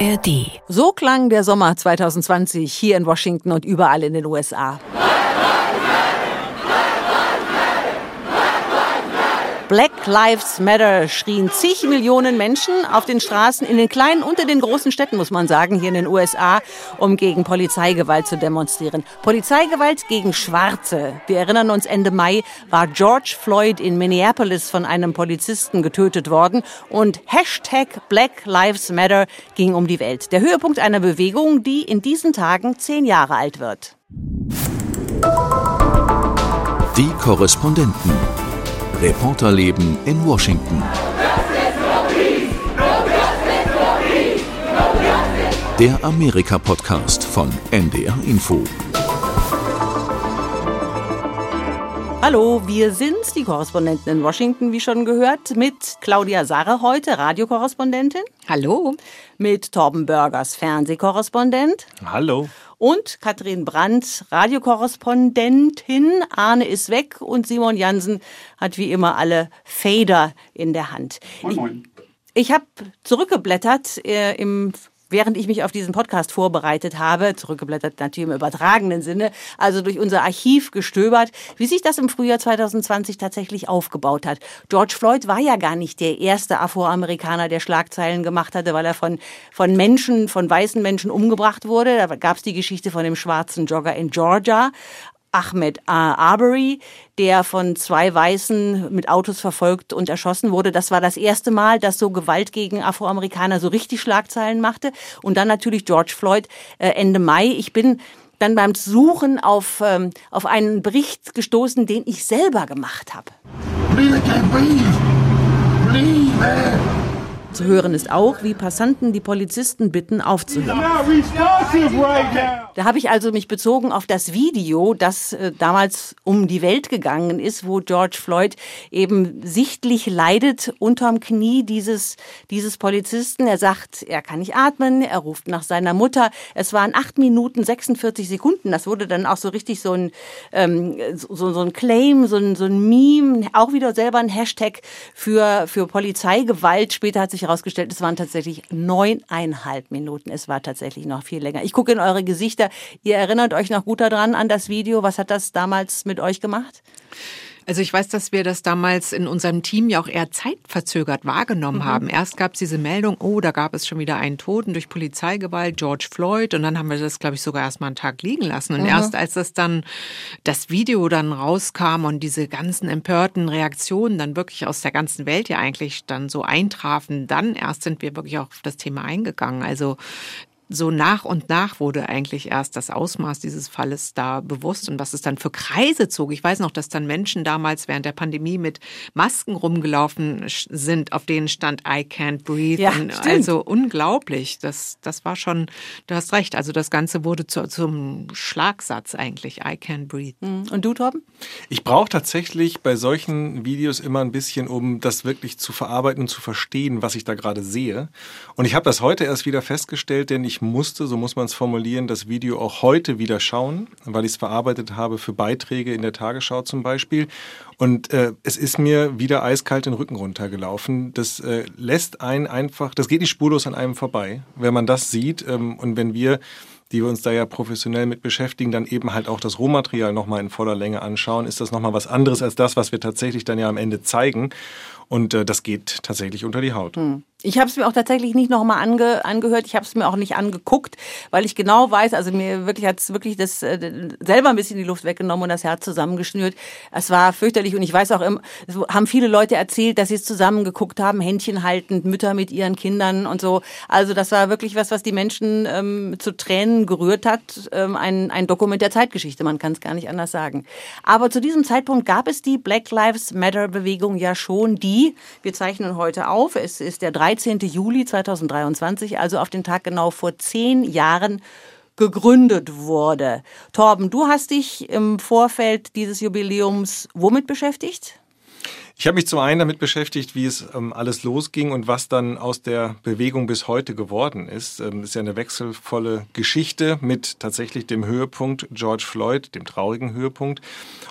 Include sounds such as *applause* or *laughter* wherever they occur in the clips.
ARD. So klang der Sommer 2020 hier in Washington und überall in den USA. Black Lives Matter schrien zig Millionen Menschen auf den Straßen in den kleinen und in den großen Städten, muss man sagen, hier in den USA, um gegen Polizeigewalt zu demonstrieren. Polizeigewalt gegen Schwarze. Wir erinnern uns, Ende Mai war George Floyd in Minneapolis von einem Polizisten getötet worden und Hashtag Black Lives Matter ging um die Welt. Der Höhepunkt einer Bewegung, die in diesen Tagen zehn Jahre alt wird. Die Korrespondenten. Reporterleben in Washington. Der Amerika-Podcast von NDR Info. Hallo, wir sind die Korrespondenten in Washington, wie schon gehört, mit Claudia Sarre heute, Radiokorrespondentin. Hallo. Mit Torben Burgers, Fernsehkorrespondent. Hallo. Und Katrin Brandt, Radiokorrespondentin. Arne ist weg und Simon Jansen hat wie immer alle Fader in der Hand. Moin, moin. Ich, ich habe zurückgeblättert äh, im während ich mich auf diesen Podcast vorbereitet habe, zurückgeblättert natürlich im übertragenen Sinne, also durch unser Archiv gestöbert, wie sich das im Frühjahr 2020 tatsächlich aufgebaut hat. George Floyd war ja gar nicht der erste Afroamerikaner, der Schlagzeilen gemacht hatte, weil er von, von Menschen, von weißen Menschen umgebracht wurde. Da gab es die Geschichte von dem schwarzen Jogger in Georgia. Ahmed Arbery, der von zwei Weißen mit Autos verfolgt und erschossen wurde. Das war das erste Mal, dass so Gewalt gegen Afroamerikaner so richtig Schlagzeilen machte. Und dann natürlich George Floyd äh, Ende Mai. Ich bin dann beim Suchen auf, ähm, auf einen Bericht gestoßen, den ich selber gemacht habe. Zu hören ist auch, wie Passanten die Polizisten bitten, aufzuhören. Da habe ich also mich bezogen auf das Video, das äh, damals um die Welt gegangen ist, wo George Floyd eben sichtlich leidet unterm Knie dieses, dieses Polizisten. Er sagt, er kann nicht atmen, er ruft nach seiner Mutter. Es waren acht Minuten 46 Sekunden. Das wurde dann auch so richtig so ein, ähm, so, so ein Claim, so ein, so ein Meme, auch wieder selber ein Hashtag für, für Polizeigewalt. Später hat sich herausgestellt, es waren tatsächlich neuneinhalb Minuten. Es war tatsächlich noch viel länger. Ich gucke in eure Gesichter. Ihr erinnert euch noch gut daran an das Video. Was hat das damals mit euch gemacht? Also ich weiß, dass wir das damals in unserem Team ja auch eher zeitverzögert wahrgenommen mhm. haben. Erst gab es diese Meldung, oh, da gab es schon wieder einen Toten durch Polizeigewalt, George Floyd. Und dann haben wir das, glaube ich, sogar erst mal einen Tag liegen lassen. Und mhm. erst als das dann, das Video dann rauskam und diese ganzen empörten Reaktionen dann wirklich aus der ganzen Welt ja eigentlich dann so eintrafen, dann erst sind wir wirklich auch auf das Thema eingegangen. Also so nach und nach wurde eigentlich erst das Ausmaß dieses Falles da bewusst und was es dann für Kreise zog. Ich weiß noch, dass dann Menschen damals während der Pandemie mit Masken rumgelaufen sind, auf denen stand I can't breathe. Ja, also unglaublich. Das, das war schon, du hast recht. Also das Ganze wurde zu, zum Schlagsatz eigentlich. I can't breathe. Mhm. Und du, Torben? Ich brauche tatsächlich bei solchen Videos immer ein bisschen, um das wirklich zu verarbeiten und zu verstehen, was ich da gerade sehe. Und ich habe das heute erst wieder festgestellt, denn ich ich musste, so muss man es formulieren, das Video auch heute wieder schauen, weil ich es verarbeitet habe für Beiträge in der Tagesschau zum Beispiel. Und äh, es ist mir wieder eiskalt den Rücken runtergelaufen. Das äh, lässt einen einfach, das geht nicht spurlos an einem vorbei, wenn man das sieht ähm, und wenn wir die wir uns da ja professionell mit beschäftigen, dann eben halt auch das Rohmaterial nochmal in voller Länge anschauen, ist das nochmal was anderes als das, was wir tatsächlich dann ja am Ende zeigen. Und äh, das geht tatsächlich unter die Haut. Hm. Ich habe es mir auch tatsächlich nicht nochmal ange, angehört. Ich habe es mir auch nicht angeguckt, weil ich genau weiß, also mir wirklich hat es wirklich das äh, selber ein bisschen die Luft weggenommen und das Herz zusammengeschnürt. Es war fürchterlich und ich weiß auch, es haben viele Leute erzählt, dass sie es zusammengeguckt haben, Händchen haltend, Mütter mit ihren Kindern und so. Also das war wirklich was, was die Menschen ähm, zu Tränen gerührt hat. Ähm, ein, ein Dokument der Zeitgeschichte, man kann es gar nicht anders sagen. Aber zu diesem Zeitpunkt gab es die Black Lives Matter Bewegung ja schon, die, wir zeichnen heute auf, es ist der 3 13. Juli 2023, also auf den Tag genau vor zehn Jahren, gegründet wurde. Torben, du hast dich im Vorfeld dieses Jubiläums womit beschäftigt? Ich habe mich zum einen damit beschäftigt, wie es ähm, alles losging und was dann aus der Bewegung bis heute geworden ist. Ähm, ist ja eine wechselvolle Geschichte mit tatsächlich dem Höhepunkt George Floyd, dem traurigen Höhepunkt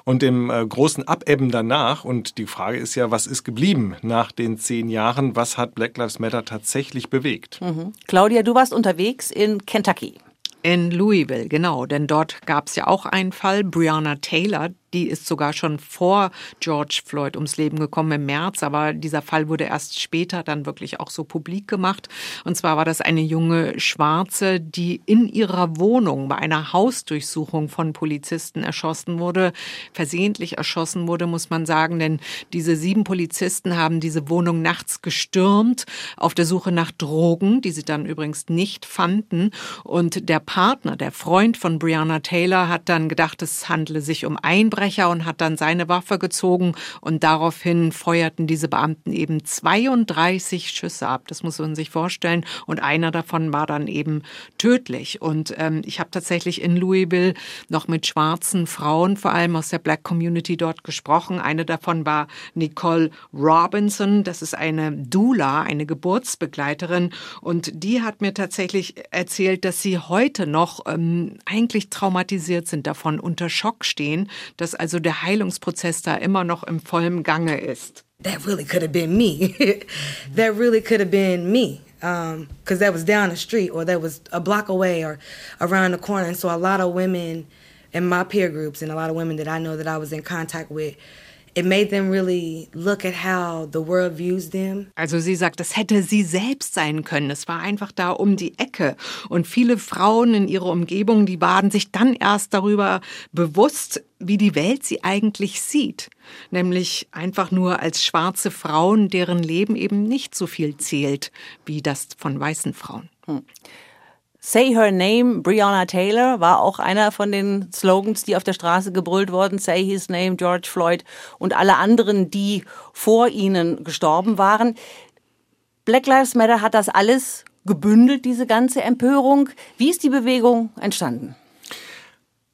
und dem äh, großen Abebben danach. Und die Frage ist ja, was ist geblieben nach den zehn Jahren? Was hat Black Lives Matter tatsächlich bewegt? Mhm. Claudia, du warst unterwegs in Kentucky. In Louisville, genau, denn dort gab es ja auch einen Fall, Breonna Taylor, die ist sogar schon vor George Floyd ums Leben gekommen im März, aber dieser Fall wurde erst später dann wirklich auch so publik gemacht. Und zwar war das eine junge Schwarze, die in ihrer Wohnung bei einer Hausdurchsuchung von Polizisten erschossen wurde. Versehentlich erschossen wurde, muss man sagen, denn diese sieben Polizisten haben diese Wohnung nachts gestürmt auf der Suche nach Drogen, die sie dann übrigens nicht fanden. Und der Partner, der Freund von Breonna Taylor, hat dann gedacht, es handle sich um Einbrecher Einbrecher und hat dann seine Waffe gezogen und daraufhin feuerten diese Beamten eben 32 Schüsse ab. Das muss man sich vorstellen. Und einer davon war dann eben tödlich. Und ähm, ich habe tatsächlich in Louisville noch mit schwarzen Frauen, vor allem aus der Black Community dort gesprochen. Eine davon war Nicole Robinson. Das ist eine Doula, eine Geburtsbegleiterin. Und die hat mir tatsächlich erzählt, dass sie heute noch ähm, eigentlich traumatisiert sind davon, unter Schock stehen, dass dass also der Heilungsprozess da immer noch im vollen Gange ist. That really could have been me. *laughs* that really could have been me. Because um, that was down the street or that was a block away or around the corner. And so a lot of women in my peer groups and a lot of women that I know that I was in contact with it made them really look at how the world views them. Also sie sagt, das hätte sie selbst sein können. Es war einfach da um die Ecke. Und viele Frauen in ihrer Umgebung, die waren sich dann erst darüber bewusst, wie die Welt sie eigentlich sieht. Nämlich einfach nur als schwarze Frauen, deren Leben eben nicht so viel zählt wie das von weißen Frauen. Hm. Say Her Name, Breonna Taylor, war auch einer von den Slogans, die auf der Straße gebrüllt wurden. Say His Name, George Floyd und alle anderen, die vor ihnen gestorben waren. Black Lives Matter hat das alles gebündelt, diese ganze Empörung. Wie ist die Bewegung entstanden?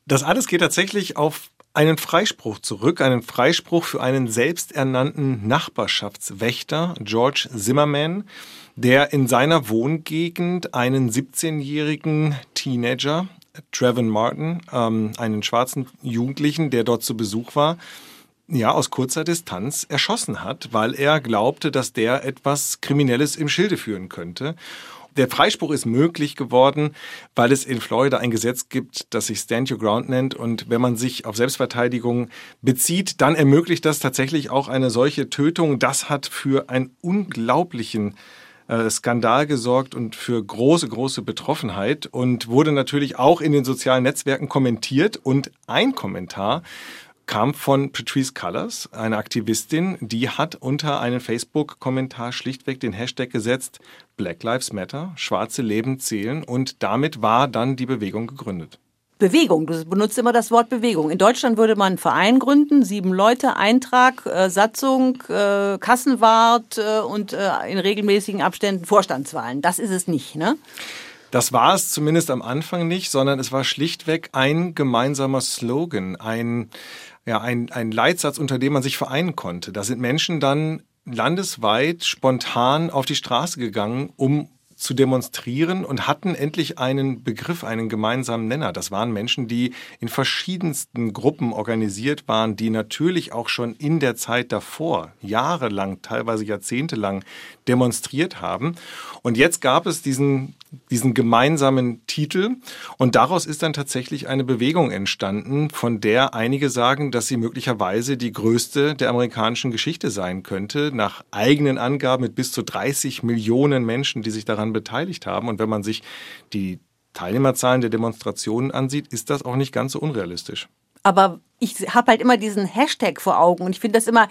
Das alles geht tatsächlich auf einen Freispruch zurück, einen Freispruch für einen selbsternannten Nachbarschaftswächter, George Zimmerman der in seiner Wohngegend einen 17-jährigen Teenager, Trevin Martin, ähm, einen schwarzen Jugendlichen, der dort zu Besuch war, ja, aus kurzer Distanz erschossen hat, weil er glaubte, dass der etwas Kriminelles im Schilde führen könnte. Der Freispruch ist möglich geworden, weil es in Florida ein Gesetz gibt, das sich Stand Your Ground nennt. Und wenn man sich auf Selbstverteidigung bezieht, dann ermöglicht das tatsächlich auch eine solche Tötung. Das hat für einen unglaublichen äh, Skandal gesorgt und für große, große Betroffenheit und wurde natürlich auch in den sozialen Netzwerken kommentiert. Und ein Kommentar kam von Patrice Cullors, eine Aktivistin, die hat unter einen Facebook-Kommentar schlichtweg den Hashtag gesetzt, Black Lives Matter, schwarze Leben zählen und damit war dann die Bewegung gegründet. Bewegung. Du benutzt immer das Wort Bewegung. In Deutschland würde man einen Verein gründen, sieben Leute, Eintrag, äh, Satzung, äh, Kassenwart äh, und äh, in regelmäßigen Abständen Vorstandswahlen. Das ist es nicht, ne? Das war es zumindest am Anfang nicht, sondern es war schlichtweg ein gemeinsamer Slogan, ein, ja, ein, ein Leitsatz, unter dem man sich vereinen konnte. Da sind Menschen dann landesweit spontan auf die Straße gegangen, um zu demonstrieren und hatten endlich einen Begriff, einen gemeinsamen Nenner. Das waren Menschen, die in verschiedensten Gruppen organisiert waren, die natürlich auch schon in der Zeit davor, jahrelang, teilweise jahrzehntelang demonstriert haben. Und jetzt gab es diesen diesen gemeinsamen Titel. Und daraus ist dann tatsächlich eine Bewegung entstanden, von der einige sagen, dass sie möglicherweise die größte der amerikanischen Geschichte sein könnte, nach eigenen Angaben mit bis zu 30 Millionen Menschen, die sich daran beteiligt haben. Und wenn man sich die Teilnehmerzahlen der Demonstrationen ansieht, ist das auch nicht ganz so unrealistisch. Aber ich habe halt immer diesen Hashtag vor Augen und ich finde das immer,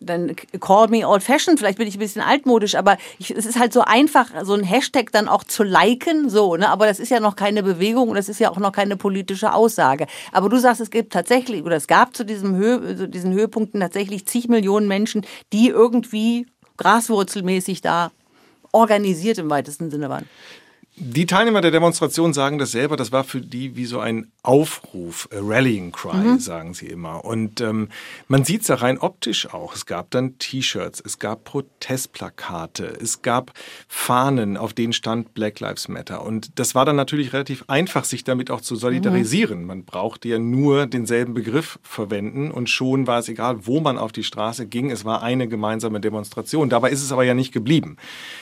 dann call me old fashioned, vielleicht bin ich ein bisschen altmodisch, aber ich, es ist halt so einfach, so ein Hashtag dann auch zu liken, so, ne? Aber das ist ja noch keine Bewegung und das ist ja auch noch keine politische Aussage. Aber du sagst, es gibt tatsächlich, oder es gab zu diesem Höhe, zu diesen Höhepunkten tatsächlich zig Millionen Menschen, die irgendwie graswurzelmäßig da organisiert im weitesten Sinne waren. Die Teilnehmer der Demonstration sagen das selber, das war für die wie so ein Aufruf, a Rallying Cry, mhm. sagen sie immer. Und ähm, man sieht es ja rein optisch auch. Es gab dann T-Shirts, es gab Protestplakate, es gab Fahnen, auf denen stand Black Lives Matter. Und das war dann natürlich relativ einfach, sich damit auch zu solidarisieren. Mhm. Man brauchte ja nur denselben Begriff verwenden und schon war es egal, wo man auf die Straße ging. Es war eine gemeinsame Demonstration. Dabei ist es aber ja nicht geblieben.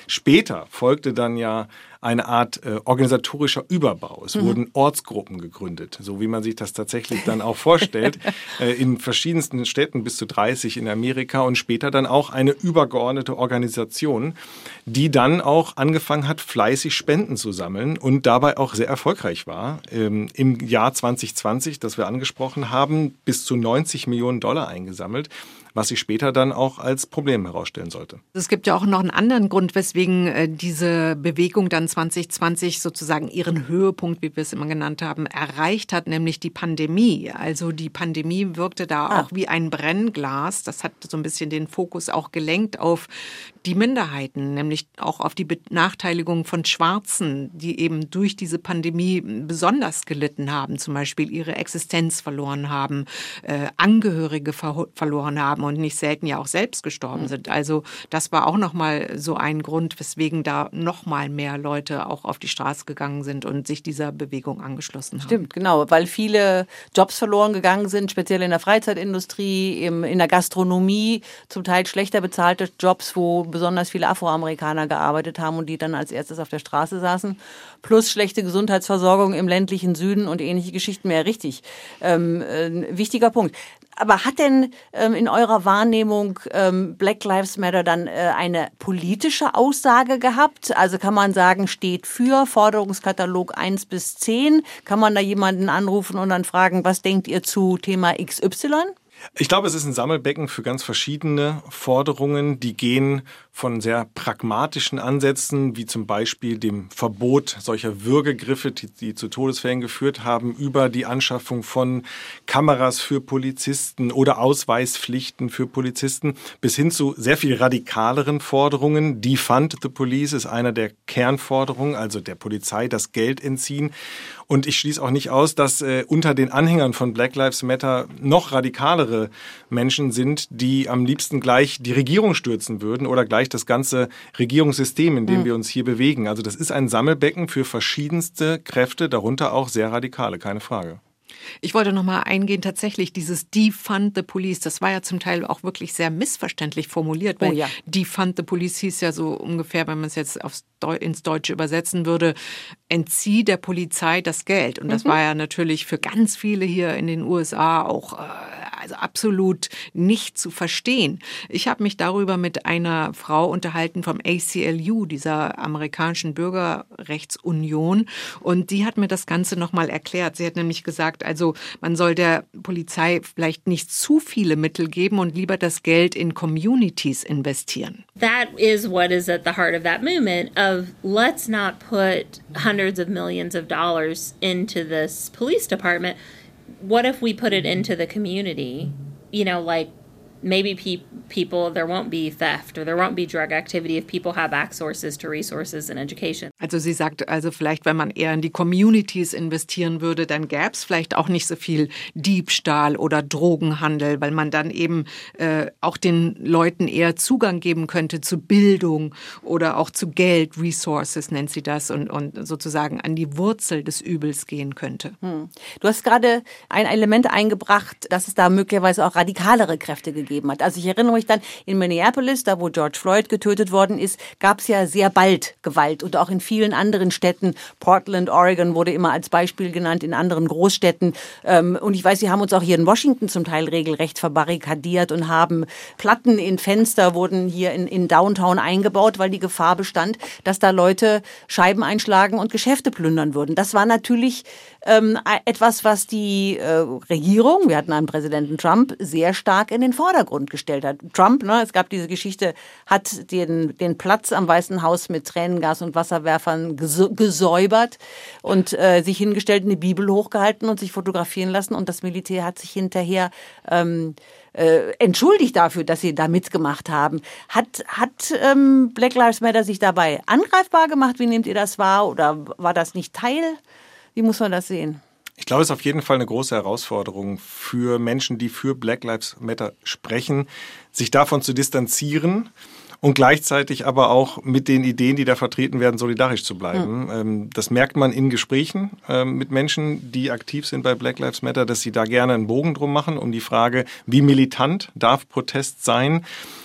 Später folgte dann ja eine Art äh, organisatorischer Überbau. Es mhm. wurden Ortsgruppen gegründet, so wie man sich das tatsächlich dann auch vorstellt, *laughs* äh, in verschiedensten Städten bis zu 30 in Amerika und später dann auch eine übergeordnete Organisation, die dann auch angefangen hat, fleißig Spenden zu sammeln und dabei auch sehr erfolgreich war. Ähm, Im Jahr 2020, das wir angesprochen haben, bis zu 90 Millionen Dollar eingesammelt was sich später dann auch als Problem herausstellen sollte. Es gibt ja auch noch einen anderen Grund, weswegen äh, diese Bewegung dann 2020 sozusagen ihren Höhepunkt, wie wir es immer genannt haben, erreicht hat, nämlich die Pandemie. Also die Pandemie wirkte da ah. auch wie ein Brennglas. Das hat so ein bisschen den Fokus auch gelenkt auf die Minderheiten, nämlich auch auf die Benachteiligung von Schwarzen, die eben durch diese Pandemie besonders gelitten haben, zum Beispiel ihre Existenz verloren haben, äh, Angehörige ver verloren haben und nicht selten ja auch selbst gestorben mhm. sind. Also das war auch nochmal so ein Grund, weswegen da nochmal mehr Leute auch auf die Straße gegangen sind und sich dieser Bewegung angeschlossen haben. Stimmt, genau, weil viele Jobs verloren gegangen sind, speziell in der Freizeitindustrie, in der Gastronomie, zum Teil schlechter bezahlte Jobs, wo besonders viele Afroamerikaner gearbeitet haben und die dann als erstes auf der Straße saßen. Plus schlechte Gesundheitsversorgung im ländlichen Süden und ähnliche Geschichten mehr. Richtig. Ähm, äh, wichtiger Punkt. Aber hat denn ähm, in eurer Wahrnehmung ähm, Black Lives Matter dann äh, eine politische Aussage gehabt? Also kann man sagen, steht für Forderungskatalog 1 bis 10? Kann man da jemanden anrufen und dann fragen, was denkt ihr zu Thema XY? Ich glaube, es ist ein Sammelbecken für ganz verschiedene Forderungen, die gehen von sehr pragmatischen Ansätzen, wie zum Beispiel dem Verbot solcher Würgegriffe, die, die, zu Todesfällen geführt haben, über die Anschaffung von Kameras für Polizisten oder Ausweispflichten für Polizisten, bis hin zu sehr viel radikaleren Forderungen. Defund the Police ist einer der Kernforderungen, also der Polizei das Geld entziehen. Und ich schließe auch nicht aus, dass äh, unter den Anhängern von Black Lives Matter noch radikalere Menschen sind, die am liebsten gleich die Regierung stürzen würden oder gleich das ganze Regierungssystem, in dem mhm. wir uns hier bewegen. Also das ist ein Sammelbecken für verschiedenste Kräfte, darunter auch sehr radikale, keine Frage. Ich wollte noch mal eingehen, tatsächlich dieses Defund the Police, das war ja zum Teil auch wirklich sehr missverständlich formuliert, weil oh ja. Defund the Police hieß ja so ungefähr, wenn man es jetzt aufs Deu ins Deutsche übersetzen würde, entzieh der Polizei das Geld. Und das mhm. war ja natürlich für ganz viele hier in den USA auch äh, also absolut nicht zu verstehen. Ich habe mich darüber mit einer Frau unterhalten vom ACLU, dieser amerikanischen Bürgerrechtsunion, und die hat mir das Ganze nochmal erklärt. Sie hat nämlich gesagt, also man soll der Polizei vielleicht nicht zu viele Mittel geben und lieber das Geld in Communities investieren. That is what is at the heart of that movement of let's not put hundreds of millions of dollars into this police department. What if we put it into the community? You know, like maybe pe- people there won't be theft or there won't be drug activity if people have access to resources and education. Also sie sagt also vielleicht, wenn man eher in die Communities investieren würde, dann gäbe es vielleicht auch nicht so viel Diebstahl oder Drogenhandel, weil man dann eben äh, auch den Leuten eher Zugang geben könnte zu Bildung oder auch zu Geld, Resources nennt sie das und, und sozusagen an die Wurzel des Übels gehen könnte. Hm. Du hast gerade ein Element eingebracht, dass es da möglicherweise auch radikalere Kräfte gegeben gegeben hat. Also ich erinnere mich dann in Minneapolis, da wo George Floyd getötet worden ist, gab es ja sehr bald Gewalt und auch in vielen anderen Städten. Portland, Oregon wurde immer als Beispiel genannt, in anderen Großstädten. Ähm, und ich weiß, sie haben uns auch hier in Washington zum Teil regelrecht verbarrikadiert und haben Platten in Fenster wurden hier in, in Downtown eingebaut, weil die Gefahr bestand, dass da Leute Scheiben einschlagen und Geschäfte plündern würden. Das war natürlich ähm, etwas, was die äh, Regierung, wir hatten einen Präsidenten Trump, sehr stark in den Vordergrund gestellt hat. Trump, ne, es gab diese Geschichte, hat den, den Platz am Weißen Haus mit Tränengas und Wasserwerfern gesäubert und äh, sich hingestellt, eine Bibel hochgehalten und sich fotografieren lassen. Und das Militär hat sich hinterher ähm, äh, entschuldigt dafür, dass sie da mitgemacht haben. Hat, hat ähm, Black Lives Matter sich dabei angreifbar gemacht? Wie nehmt ihr das wahr? Oder war das nicht Teil? Wie muss man das sehen? Ich glaube, es ist auf jeden Fall eine große Herausforderung für Menschen, die für Black Lives Matter sprechen, sich davon zu distanzieren und gleichzeitig aber auch mit den Ideen, die da vertreten werden, solidarisch zu bleiben. Mhm. Das merkt man in Gesprächen ähm, mit Menschen, die aktiv sind bei Black Lives Matter, dass sie da gerne einen Bogen drum machen, um die Frage, wie militant darf Protest sein,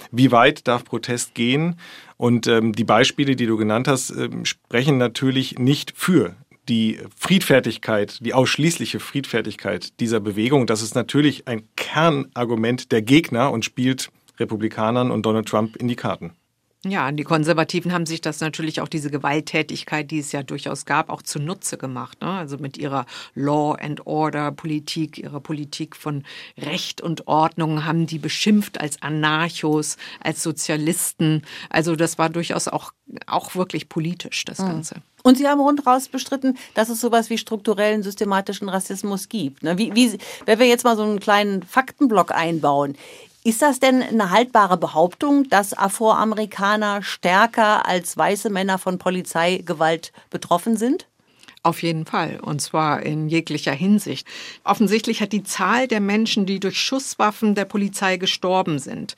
wie weit darf Protest gehen. Und ähm, die Beispiele, die du genannt hast, ähm, sprechen natürlich nicht für die Friedfertigkeit, die ausschließliche Friedfertigkeit dieser Bewegung, das ist natürlich ein Kernargument der Gegner und spielt Republikanern und Donald Trump in die Karten. Ja, die Konservativen haben sich das natürlich auch diese Gewalttätigkeit, die es ja durchaus gab, auch zunutze gemacht. Ne? Also mit ihrer Law and Order Politik, ihrer Politik von Recht und Ordnung haben die beschimpft als Anarchos, als Sozialisten. Also das war durchaus auch, auch wirklich politisch, das Ganze. Und Sie haben rundheraus bestritten, dass es sowas wie strukturellen systematischen Rassismus gibt. Ne? Wie, wie, wenn wir jetzt mal so einen kleinen Faktenblock einbauen, ist das denn eine haltbare Behauptung, dass Afroamerikaner stärker als weiße Männer von Polizeigewalt betroffen sind? Auf jeden Fall, und zwar in jeglicher Hinsicht. Offensichtlich hat die Zahl der Menschen, die durch Schusswaffen der Polizei gestorben sind,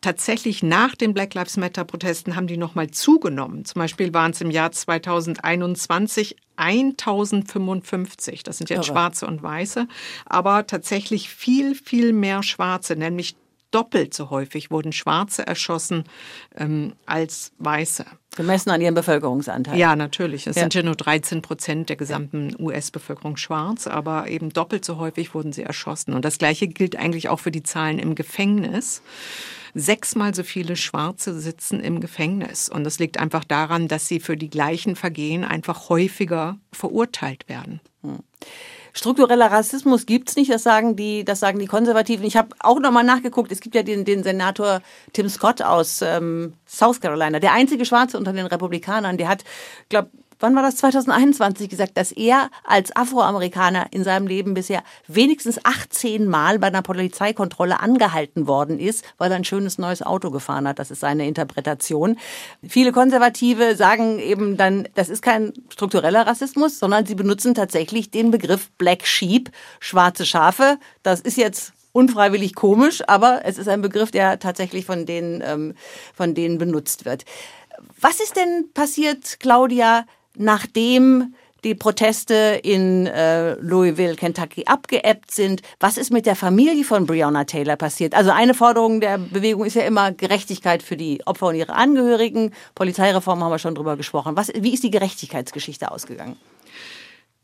tatsächlich nach den Black Lives Matter Protesten haben die nochmal zugenommen. Zum Beispiel waren es im Jahr 2021 1055. Das sind jetzt Schwarze und Weiße, aber tatsächlich viel, viel mehr Schwarze, nämlich doppelt so häufig wurden Schwarze erschossen ähm, als Weiße. Gemessen an ihrem Bevölkerungsanteil. Ja, natürlich. Es ja. sind ja nur 13 Prozent der gesamten US-Bevölkerung schwarz, aber eben doppelt so häufig wurden sie erschossen. Und das Gleiche gilt eigentlich auch für die Zahlen im Gefängnis. Sechsmal so viele Schwarze sitzen im Gefängnis. Und das liegt einfach daran, dass sie für die gleichen Vergehen einfach häufiger verurteilt werden. Hm. Struktureller Rassismus gibt's nicht, das sagen die, das sagen die Konservativen. Ich habe auch nochmal nachgeguckt, es gibt ja den, den Senator Tim Scott aus ähm, South Carolina, der einzige Schwarze unter den Republikanern, der hat, glaube wann war das 2021 gesagt, dass er als Afroamerikaner in seinem Leben bisher wenigstens 18 Mal bei einer Polizeikontrolle angehalten worden ist, weil er ein schönes neues Auto gefahren hat. Das ist seine Interpretation. Viele Konservative sagen eben dann, das ist kein struktureller Rassismus, sondern sie benutzen tatsächlich den Begriff Black Sheep, schwarze Schafe. Das ist jetzt unfreiwillig komisch, aber es ist ein Begriff, der tatsächlich von denen, ähm, von denen benutzt wird. Was ist denn passiert, Claudia, nachdem die Proteste in äh, Louisville, Kentucky abgeebbt sind. Was ist mit der Familie von Breonna Taylor passiert? Also eine Forderung der Bewegung ist ja immer Gerechtigkeit für die Opfer und ihre Angehörigen. Polizeireform haben wir schon drüber gesprochen. Was, wie ist die Gerechtigkeitsgeschichte ausgegangen?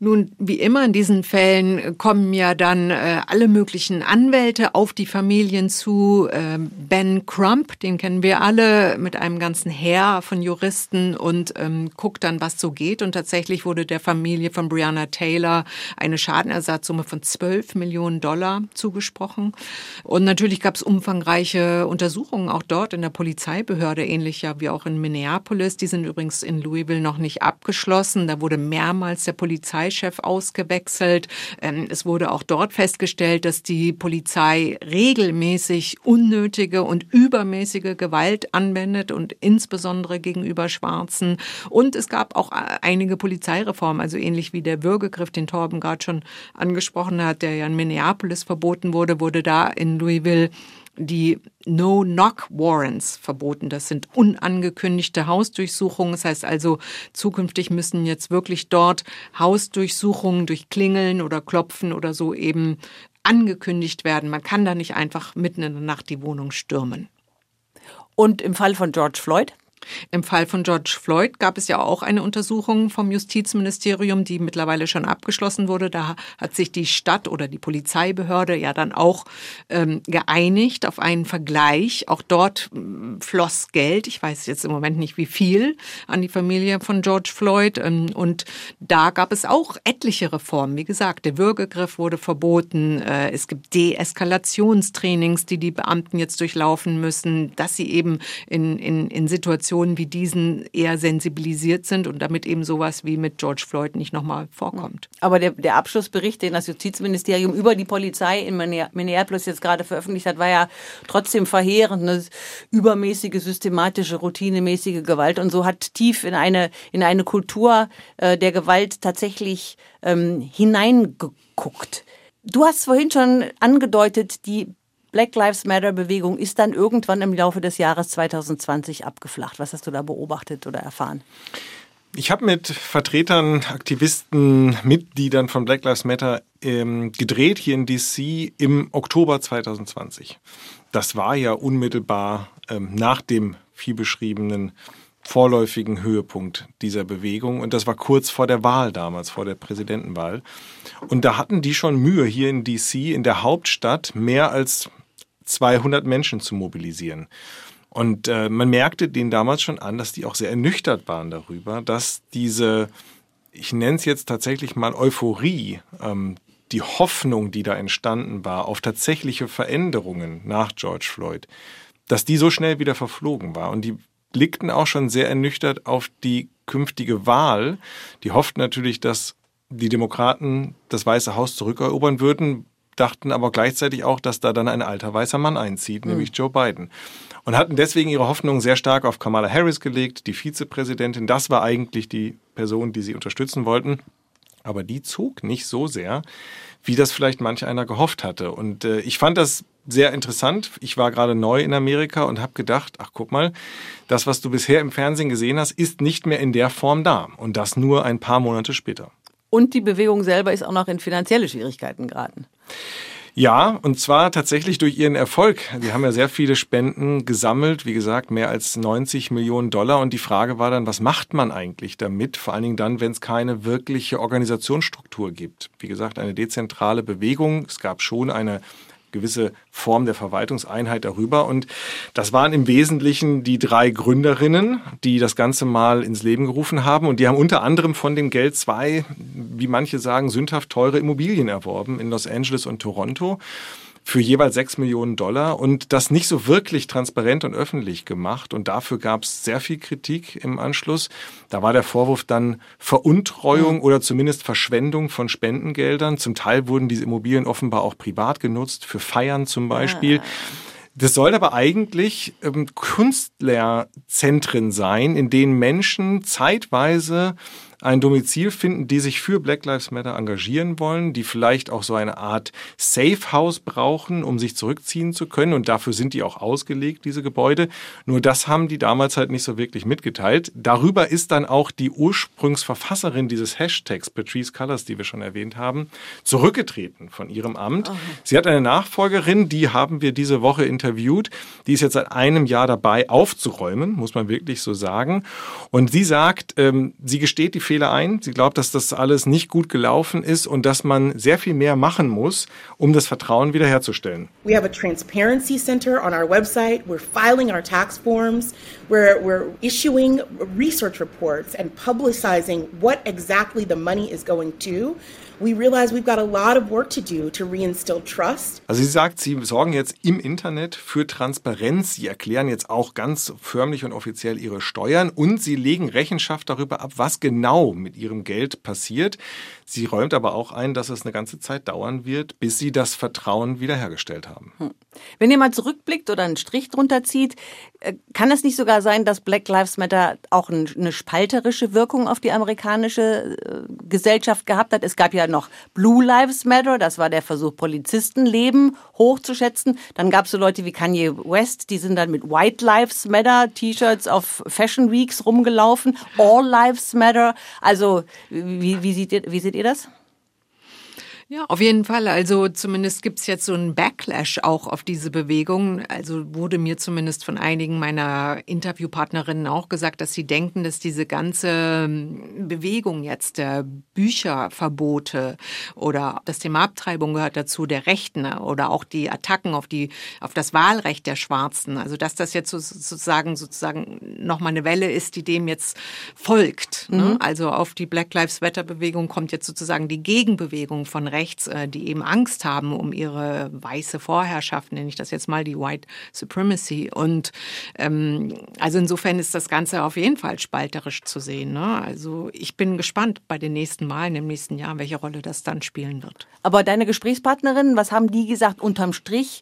Nun, wie immer in diesen Fällen kommen ja dann äh, alle möglichen Anwälte auf die Familien zu. Äh, ben Crump, den kennen wir alle, mit einem ganzen Heer von Juristen und ähm, guckt dann, was so geht. Und tatsächlich wurde der Familie von Brianna Taylor eine Schadenersatzsumme von 12 Millionen Dollar zugesprochen. Und natürlich gab es umfangreiche Untersuchungen auch dort in der Polizeibehörde, ähnlich ja wie auch in Minneapolis. Die sind übrigens in Louisville noch nicht abgeschlossen. Da wurde mehrmals der Polizei Polizeichef ausgewechselt. Ähm, es wurde auch dort festgestellt, dass die Polizei regelmäßig unnötige und übermäßige Gewalt anwendet und insbesondere gegenüber Schwarzen. Und es gab auch einige Polizeireformen, also ähnlich wie der Bürgergriff, den Torben gerade schon angesprochen hat, der ja in Minneapolis verboten wurde, wurde da in Louisville die No-Knock-Warrants verboten. Das sind unangekündigte Hausdurchsuchungen. Das heißt also, zukünftig müssen jetzt wirklich dort Hausdurchsuchungen durch Klingeln oder Klopfen oder so eben angekündigt werden. Man kann da nicht einfach mitten in der Nacht die Wohnung stürmen. Und im Fall von George Floyd? Im Fall von George Floyd gab es ja auch eine Untersuchung vom Justizministerium, die mittlerweile schon abgeschlossen wurde. Da hat sich die Stadt oder die Polizeibehörde ja dann auch ähm, geeinigt auf einen Vergleich. Auch dort ähm, floss Geld, ich weiß jetzt im Moment nicht wie viel, an die Familie von George Floyd. Ähm, und da gab es auch etliche Reformen. Wie gesagt, der Würgegriff wurde verboten. Äh, es gibt Deeskalationstrainings, die die Beamten jetzt durchlaufen müssen, dass sie eben in, in, in Situationen Situationen wie diesen eher sensibilisiert sind und damit eben sowas wie mit George Floyd nicht nochmal vorkommt. Aber der, der Abschlussbericht, den das Justizministerium über die Polizei in Minneapolis jetzt gerade veröffentlicht hat, war ja trotzdem verheerend. Eine übermäßige, systematische, routinemäßige Gewalt und so hat tief in eine, in eine Kultur äh, der Gewalt tatsächlich ähm, hineingeguckt. Du hast vorhin schon angedeutet, die Black Lives Matter Bewegung ist dann irgendwann im Laufe des Jahres 2020 abgeflacht. Was hast du da beobachtet oder erfahren? Ich habe mit Vertretern, Aktivisten, Mitgliedern von Black Lives Matter ähm, gedreht hier in DC im Oktober 2020. Das war ja unmittelbar ähm, nach dem viel beschriebenen vorläufigen Höhepunkt dieser Bewegung. Und das war kurz vor der Wahl damals, vor der Präsidentenwahl. Und da hatten die schon Mühe, hier in DC, in der Hauptstadt, mehr als 200 Menschen zu mobilisieren. Und äh, man merkte denen damals schon an, dass die auch sehr ernüchtert waren darüber, dass diese, ich nenne es jetzt tatsächlich mal Euphorie, ähm, die Hoffnung, die da entstanden war auf tatsächliche Veränderungen nach George Floyd, dass die so schnell wieder verflogen war. Und die blickten auch schon sehr ernüchtert auf die künftige Wahl. Die hofften natürlich, dass die Demokraten das Weiße Haus zurückerobern würden, dachten aber gleichzeitig auch, dass da dann ein alter weißer Mann einzieht, mhm. nämlich Joe Biden. Und hatten deswegen ihre Hoffnung sehr stark auf Kamala Harris gelegt, die Vizepräsidentin. Das war eigentlich die Person, die sie unterstützen wollten. Aber die zog nicht so sehr, wie das vielleicht manch einer gehofft hatte. Und äh, ich fand das sehr interessant. Ich war gerade neu in Amerika und habe gedacht, ach guck mal, das, was du bisher im Fernsehen gesehen hast, ist nicht mehr in der Form da. Und das nur ein paar Monate später. Und die Bewegung selber ist auch noch in finanzielle Schwierigkeiten geraten. Ja, und zwar tatsächlich durch ihren Erfolg. Sie haben ja sehr viele Spenden gesammelt, wie gesagt, mehr als 90 Millionen Dollar. Und die Frage war dann, was macht man eigentlich damit? Vor allen Dingen dann, wenn es keine wirkliche Organisationsstruktur gibt. Wie gesagt, eine dezentrale Bewegung. Es gab schon eine gewisse Form der Verwaltungseinheit darüber. Und das waren im Wesentlichen die drei Gründerinnen, die das Ganze mal ins Leben gerufen haben. Und die haben unter anderem von dem Geld zwei, wie manche sagen, sündhaft teure Immobilien erworben in Los Angeles und Toronto für jeweils sechs Millionen Dollar und das nicht so wirklich transparent und öffentlich gemacht. Und dafür gab es sehr viel Kritik im Anschluss. Da war der Vorwurf dann Veruntreuung oder zumindest Verschwendung von Spendengeldern. Zum Teil wurden diese Immobilien offenbar auch privat genutzt, für Feiern zum Beispiel. Ah. Das soll aber eigentlich ähm, Kunstlehrzentren sein, in denen Menschen zeitweise ein Domizil finden, die sich für Black Lives Matter engagieren wollen, die vielleicht auch so eine Art Safe House brauchen, um sich zurückziehen zu können. Und dafür sind die auch ausgelegt, diese Gebäude. Nur das haben die damals halt nicht so wirklich mitgeteilt. Darüber ist dann auch die Ursprungsverfasserin dieses Hashtags, Patrice Colors, die wir schon erwähnt haben, zurückgetreten von ihrem Amt. Okay. Sie hat eine Nachfolgerin, die haben wir diese Woche interviewt. Die ist jetzt seit einem Jahr dabei, aufzuräumen, muss man wirklich so sagen. Und sie sagt, ähm, sie gesteht die Fehler Fehler ein. Sie glaubt, dass das alles nicht gut gelaufen ist und dass man sehr viel mehr machen muss, um das Vertrauen wiederherzustellen. We have a transparency center on our website. We're filing our tax forms. We're, we're issuing research reports and publicizing what exactly the money is going to we realize we've got a lot of work to do to reinstill trust. Also sie sagt, sie sorgen jetzt im Internet für Transparenz. Sie erklären jetzt auch ganz förmlich und offiziell ihre Steuern und sie legen Rechenschaft darüber ab, was genau mit ihrem Geld passiert. Sie räumt aber auch ein, dass es eine ganze Zeit dauern wird, bis sie das Vertrauen wiederhergestellt haben. Hm. Wenn ihr mal zurückblickt oder einen Strich drunter zieht, äh, kann es nicht sogar sein, dass Black Lives Matter auch eine spalterische Wirkung auf die amerikanische äh, Gesellschaft gehabt hat? Es gab ja noch Blue Lives Matter, das war der Versuch, Polizistenleben hochzuschätzen. Dann gab es so Leute wie Kanye West, die sind dann mit White Lives Matter T-Shirts auf Fashion Weeks rumgelaufen. All Lives Matter. Also wie, wie, seht, ihr, wie seht ihr das? Ja, auf jeden Fall. Also zumindest gibt's jetzt so einen Backlash auch auf diese Bewegung. Also wurde mir zumindest von einigen meiner Interviewpartnerinnen auch gesagt, dass sie denken, dass diese ganze ähm, Bewegung jetzt der Bücherverbote oder das Thema Abtreibung gehört dazu, der Rechten oder auch die Attacken auf die auf das Wahlrecht der Schwarzen. Also dass das jetzt sozusagen sozusagen nochmal eine Welle ist, die dem jetzt folgt. Ne? Mhm. Also auf die Black Lives Matter Bewegung kommt jetzt sozusagen die Gegenbewegung von Rechten rechts, äh, die eben Angst haben um ihre weiße Vorherrschaft, nenne ich das jetzt mal die White Supremacy. Und ähm, also insofern ist das Ganze auf jeden Fall spalterisch zu sehen. Ne? Also ich bin gespannt bei den nächsten Wahlen im nächsten Jahr, welche Rolle das dann spielen wird. Aber deine Gesprächspartnerinnen, was haben die gesagt unterm Strich?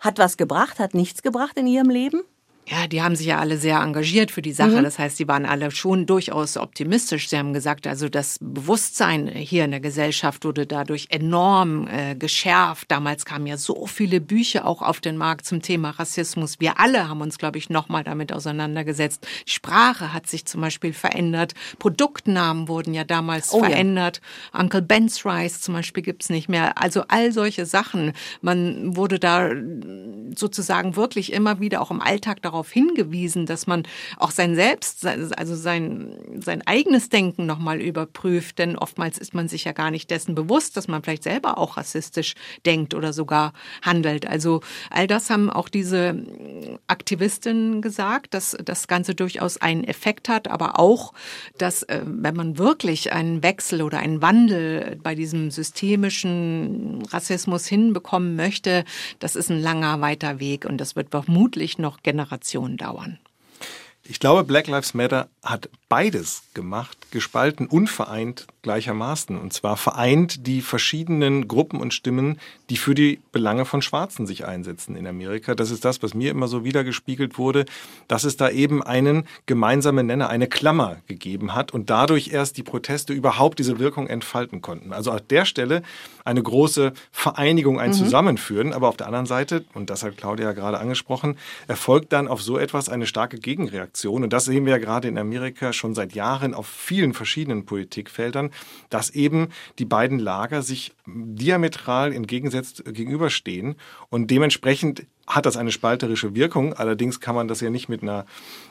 Hat was gebracht, hat nichts gebracht in ihrem Leben? Ja, die haben sich ja alle sehr engagiert für die Sache. Mhm. Das heißt, die waren alle schon durchaus optimistisch. Sie haben gesagt, also das Bewusstsein hier in der Gesellschaft wurde dadurch enorm äh, geschärft. Damals kamen ja so viele Bücher auch auf den Markt zum Thema Rassismus. Wir alle haben uns, glaube ich, nochmal damit auseinandergesetzt. Die Sprache hat sich zum Beispiel verändert. Produktnamen wurden ja damals oh, verändert. Ja. Uncle Ben's Rice zum Beispiel gibt's nicht mehr. Also all solche Sachen. Man wurde da sozusagen wirklich immer wieder auch im Alltag darauf hingewiesen, dass man auch sein Selbst, also sein, sein eigenes Denken nochmal überprüft. Denn oftmals ist man sich ja gar nicht dessen bewusst, dass man vielleicht selber auch rassistisch denkt oder sogar handelt. Also all das haben auch diese Aktivistinnen gesagt, dass das Ganze durchaus einen Effekt hat, aber auch, dass äh, wenn man wirklich einen Wechsel oder einen Wandel bei diesem systemischen Rassismus hinbekommen möchte, das ist ein langer, weiter Weg und das wird vermutlich noch Generationen Generationen dauern. Ich glaube, Black Lives Matter hat beides gemacht, gespalten und vereint gleichermaßen. Und zwar vereint die verschiedenen Gruppen und Stimmen, die für die Belange von Schwarzen sich einsetzen in Amerika. Das ist das, was mir immer so wiedergespiegelt wurde, dass es da eben einen gemeinsamen Nenner, eine Klammer gegeben hat und dadurch erst die Proteste überhaupt diese Wirkung entfalten konnten. Also an der Stelle eine große Vereinigung, ein mhm. Zusammenführen, aber auf der anderen Seite, und das hat Claudia gerade angesprochen, erfolgt dann auf so etwas eine starke Gegenreaktion. Und das sehen wir ja gerade in Amerika schon seit Jahren auf vielen verschiedenen Politikfeldern, dass eben die beiden Lager sich diametral entgegensetzt gegenüberstehen und dementsprechend hat das eine spalterische Wirkung. Allerdings kann man das ja nicht mit einer,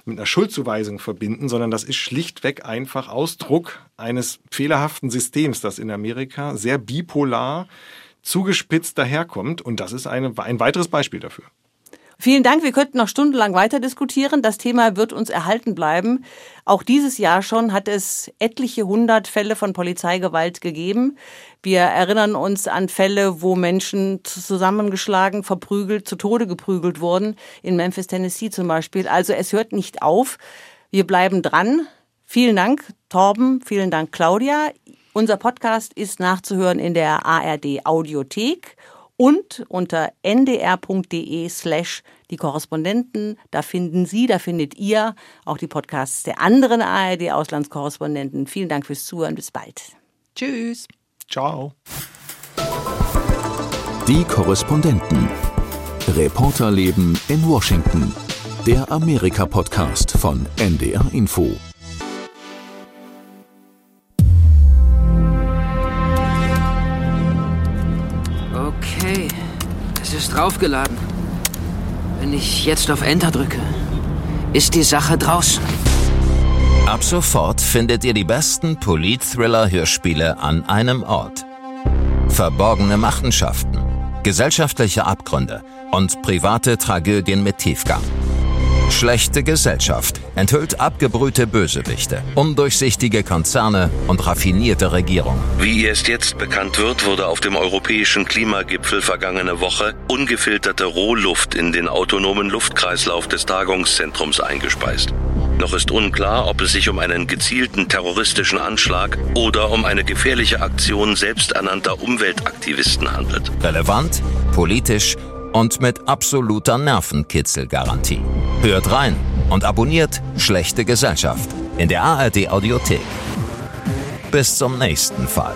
mit einer Schuldzuweisung verbinden, sondern das ist schlichtweg einfach Ausdruck eines fehlerhaften Systems, das in Amerika sehr bipolar zugespitzt daherkommt. Und das ist eine, ein weiteres Beispiel dafür. Vielen Dank. Wir könnten noch stundenlang weiter diskutieren. Das Thema wird uns erhalten bleiben. Auch dieses Jahr schon hat es etliche hundert Fälle von Polizeigewalt gegeben. Wir erinnern uns an Fälle, wo Menschen zusammengeschlagen, verprügelt, zu Tode geprügelt wurden. In Memphis, Tennessee zum Beispiel. Also es hört nicht auf. Wir bleiben dran. Vielen Dank, Torben. Vielen Dank, Claudia. Unser Podcast ist nachzuhören in der ARD Audiothek und unter ndr.de slash die Korrespondenten. Da finden Sie, da findet ihr auch die Podcasts der anderen ARD-Auslandskorrespondenten. Vielen Dank fürs Zuhören. Bis bald. Tschüss. Ciao. Die Korrespondenten. Reporterleben in Washington. Der Amerika-Podcast von NDR Info. Ist draufgeladen. Wenn ich jetzt auf Enter drücke, ist die Sache draußen. Ab sofort findet ihr die besten Polit-Thriller-Hörspiele an einem Ort. Verborgene Machenschaften, gesellschaftliche Abgründe und private Tragödien mit Tiefgang. Schlechte Gesellschaft enthüllt abgebrühte Bösewichte, undurchsichtige Konzerne und raffinierte Regierungen. Wie erst jetzt bekannt wird, wurde auf dem europäischen Klimagipfel vergangene Woche ungefilterte Rohluft in den autonomen Luftkreislauf des Tagungszentrums eingespeist. Noch ist unklar, ob es sich um einen gezielten terroristischen Anschlag oder um eine gefährliche Aktion selbsternannter Umweltaktivisten handelt. Relevant, politisch und mit absoluter Nervenkitzelgarantie. Hört rein und abonniert Schlechte Gesellschaft in der ARD Audiothek. Bis zum nächsten Fall.